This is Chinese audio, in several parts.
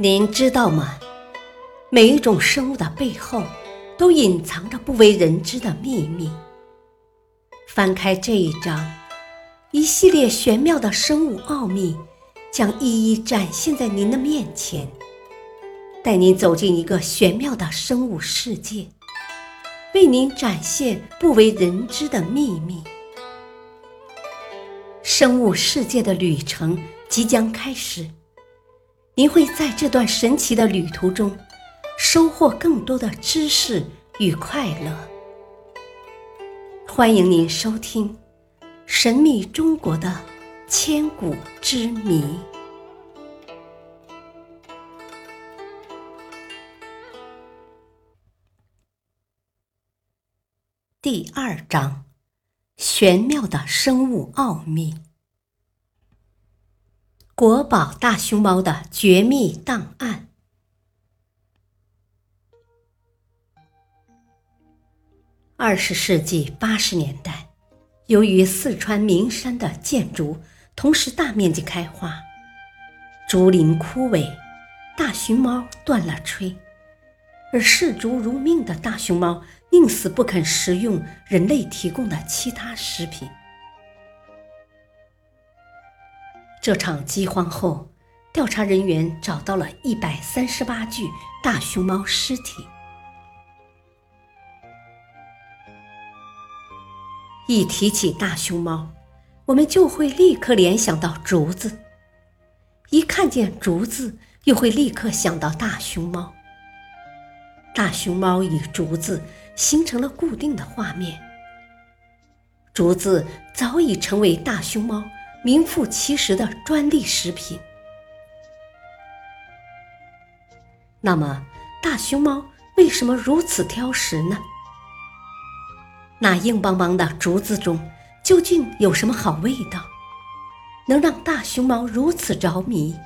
您知道吗？每一种生物的背后，都隐藏着不为人知的秘密。翻开这一章，一系列玄妙的生物奥秘将一一展现在您的面前，带您走进一个玄妙的生物世界，为您展现不为人知的秘密。生物世界的旅程即将开始，您会在这段神奇的旅途中收获更多的知识与快乐。欢迎您收听《神秘中国的千古之谜》第二章：玄妙的生物奥秘——国宝大熊猫的绝密档案。二十世纪八十年代，由于四川名山的建筑同时大面积开花，竹林枯萎，大熊猫断了炊，而视竹如命的大熊猫宁死不肯食用人类提供的其他食品。这场饥荒后，调查人员找到了一百三十八具大熊猫尸体。一提起大熊猫，我们就会立刻联想到竹子；一看见竹子，又会立刻想到大熊猫。大熊猫与竹子形成了固定的画面，竹子早已成为大熊猫名副其实的专利食品。那么，大熊猫为什么如此挑食呢？那硬邦邦的竹子中究竟有什么好味道，能让大熊猫如此着迷？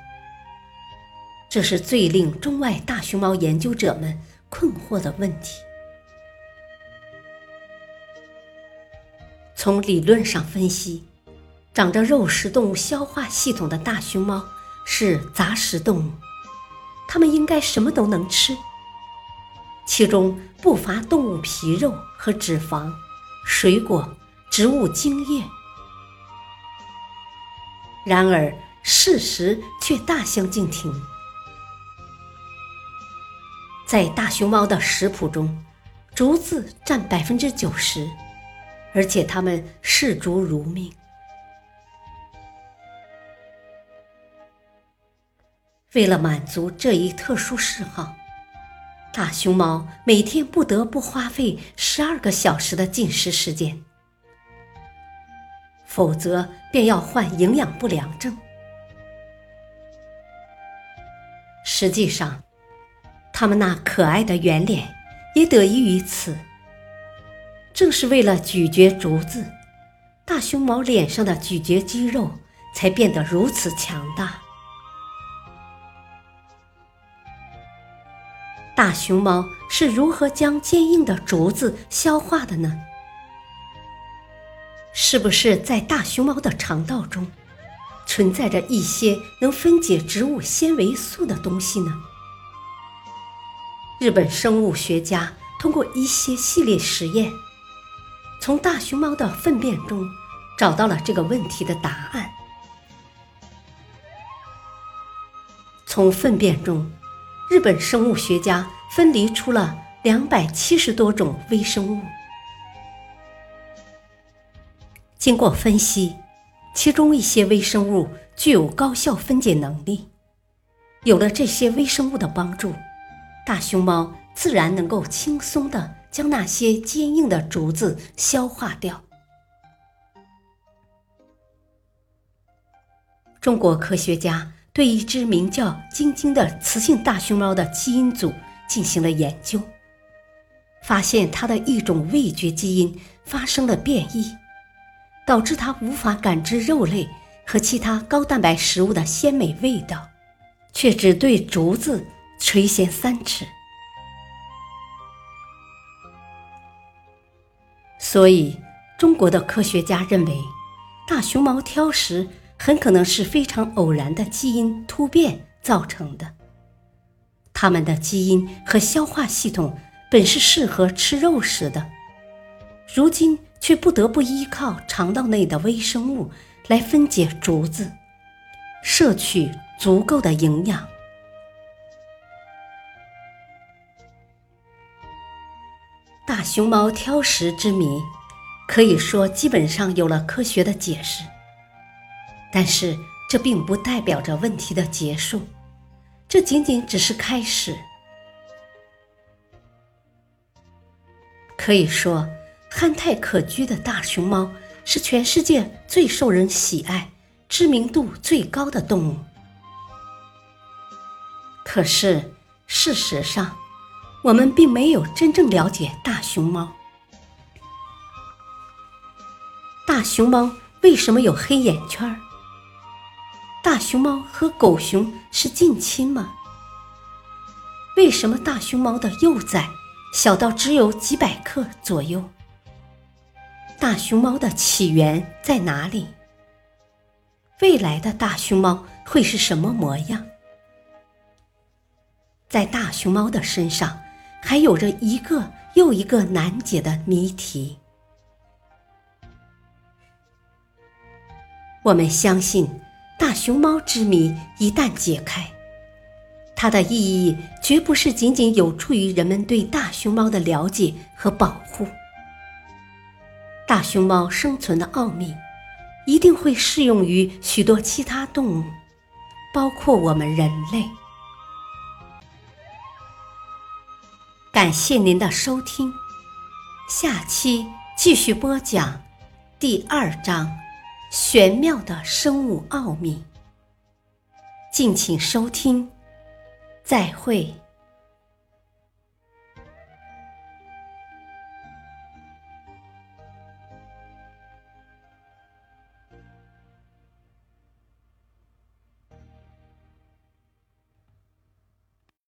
这是最令中外大熊猫研究者们困惑的问题。从理论上分析，长着肉食动物消化系统的大熊猫是杂食动物，它们应该什么都能吃。其中不乏动物皮肉和脂肪、水果、植物精液。然而，事实却大相径庭。在大熊猫的食谱中，竹子占百分之九十，而且它们视竹如命。为了满足这一特殊嗜好。大熊猫每天不得不花费十二个小时的进食时间，否则便要患营养不良症。实际上，它们那可爱的圆脸也得益于此。正是为了咀嚼竹子，大熊猫脸上的咀嚼肌肉才变得如此强大。大熊猫是如何将坚硬的竹子消化的呢？是不是在大熊猫的肠道中存在着一些能分解植物纤维素的东西呢？日本生物学家通过一些系列实验，从大熊猫的粪便中找到了这个问题的答案。从粪便中。日本生物学家分离出了两百七十多种微生物。经过分析，其中一些微生物具有高效分解能力。有了这些微生物的帮助，大熊猫自然能够轻松地将那些坚硬的竹子消化掉。中国科学家。对一只名叫“晶晶”的雌性大熊猫的基因组进行了研究，发现它的一种味觉基因发生了变异，导致它无法感知肉类和其他高蛋白食物的鲜美味道，却只对竹子垂涎三尺。所以，中国的科学家认为，大熊猫挑食很可能是非常偶然的基因突变造成的。它们的基因和消化系统本是适合吃肉食的，如今却不得不依靠肠道内的微生物来分解竹子，摄取足够的营养。大熊猫挑食之谜，可以说基本上有了科学的解释，但是这并不代表着问题的结束，这仅仅只是开始。可以说，憨态可掬的大熊猫是全世界最受人喜爱、知名度最高的动物。可是，事实上，我们并没有真正了解大熊猫。大熊猫为什么有黑眼圈？大熊猫和狗熊是近亲吗？为什么大熊猫的幼崽小到只有几百克左右？大熊猫的起源在哪里？未来的大熊猫会是什么模样？在大熊猫的身上。还有着一个又一个难解的谜题。我们相信，大熊猫之谜一旦解开，它的意义绝不是仅仅有助于人们对大熊猫的了解和保护。大熊猫生存的奥秘，一定会适用于许多其他动物，包括我们人类。感谢您的收听，下期继续播讲第二章玄妙的生物奥秘。敬请收听，再会。